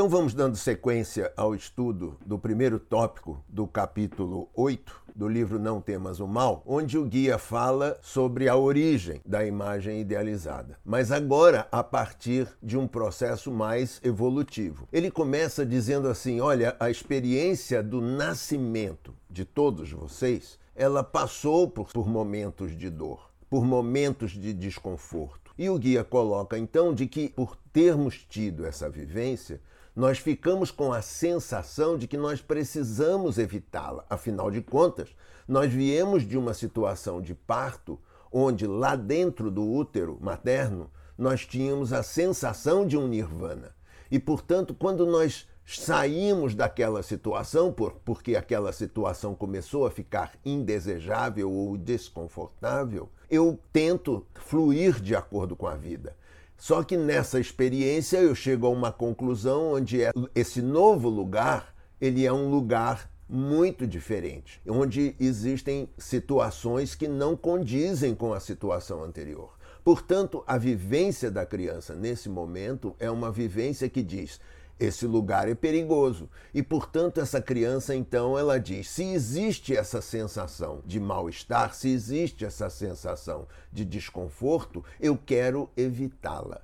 Então vamos dando sequência ao estudo do primeiro tópico do capítulo 8 do livro Não Temas o Mal, onde o guia fala sobre a origem da imagem idealizada. Mas agora a partir de um processo mais evolutivo. Ele começa dizendo assim: olha, a experiência do nascimento de todos vocês, ela passou por, por momentos de dor, por momentos de desconforto. E o guia coloca então de que por termos tido essa vivência, nós ficamos com a sensação de que nós precisamos evitá-la. Afinal de contas, nós viemos de uma situação de parto onde lá dentro do útero materno nós tínhamos a sensação de um nirvana. E, portanto, quando nós saímos daquela situação, por, porque aquela situação começou a ficar indesejável ou desconfortável, eu tento fluir de acordo com a vida. Só que nessa experiência eu chego a uma conclusão onde é, esse novo lugar, ele é um lugar muito diferente, onde existem situações que não condizem com a situação anterior. Portanto, a vivência da criança nesse momento é uma vivência que diz: esse lugar é perigoso. E, portanto, essa criança, então, ela diz: se existe essa sensação de mal-estar, se existe essa sensação de desconforto, eu quero evitá-la.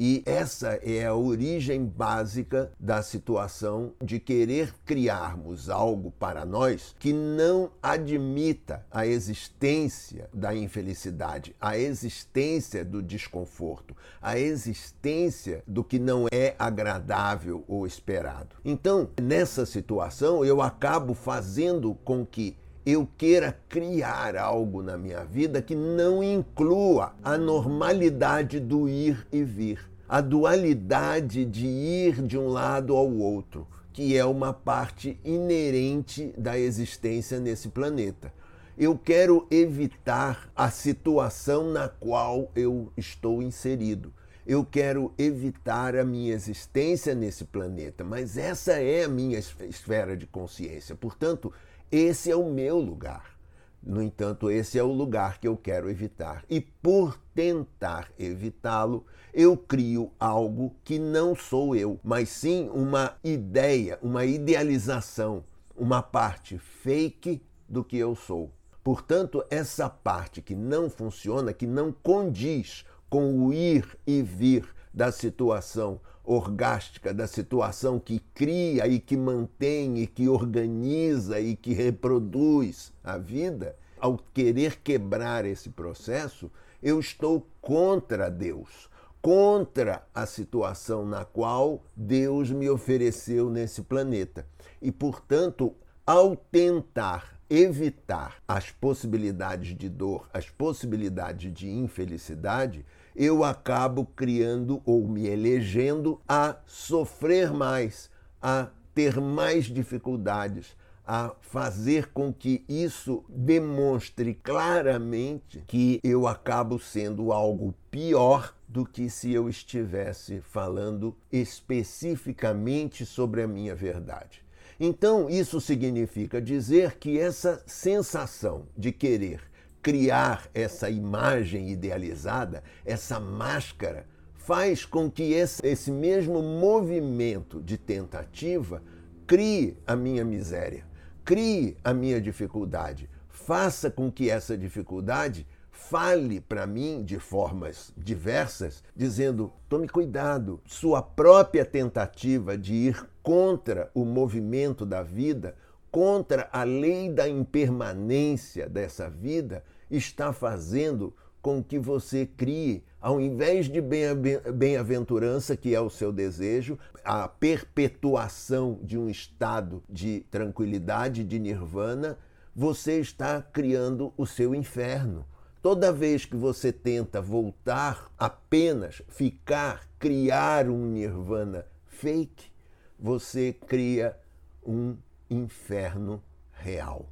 E essa é a origem básica da situação de querer criarmos algo para nós que não admita a existência da infelicidade, a existência do desconforto, a existência do que não é agradável ou esperado. Então, nessa situação, eu acabo fazendo com que eu queira criar algo na minha vida que não inclua a normalidade do ir e vir, a dualidade de ir de um lado ao outro, que é uma parte inerente da existência nesse planeta. Eu quero evitar a situação na qual eu estou inserido. Eu quero evitar a minha existência nesse planeta, mas essa é a minha esfera de consciência. Portanto, esse é o meu lugar. No entanto, esse é o lugar que eu quero evitar. E por tentar evitá-lo, eu crio algo que não sou eu, mas sim uma ideia, uma idealização, uma parte fake do que eu sou. Portanto, essa parte que não funciona, que não condiz com o ir e vir da situação orgástica, da situação que cria e que mantém e que organiza e que reproduz a vida, ao querer quebrar esse processo, eu estou contra Deus, contra a situação na qual Deus me ofereceu nesse planeta. E, portanto, ao tentar evitar as possibilidades de dor, as possibilidades de infelicidade, eu acabo criando ou me elegendo a sofrer mais, a ter mais dificuldades, a fazer com que isso demonstre claramente que eu acabo sendo algo pior do que se eu estivesse falando especificamente sobre a minha verdade. Então, isso significa dizer que essa sensação de querer criar essa imagem idealizada, essa máscara, faz com que esse, esse mesmo movimento de tentativa crie a minha miséria, crie a minha dificuldade, faça com que essa dificuldade fale para mim de formas diversas, dizendo: tome cuidado, sua própria tentativa de ir contra o movimento da vida contra a lei da impermanência dessa vida está fazendo com que você crie, ao invés de bem-aventurança, que é o seu desejo, a perpetuação de um estado de tranquilidade, de nirvana, você está criando o seu inferno. Toda vez que você tenta voltar apenas, ficar, criar um nirvana fake, você cria um inferno real.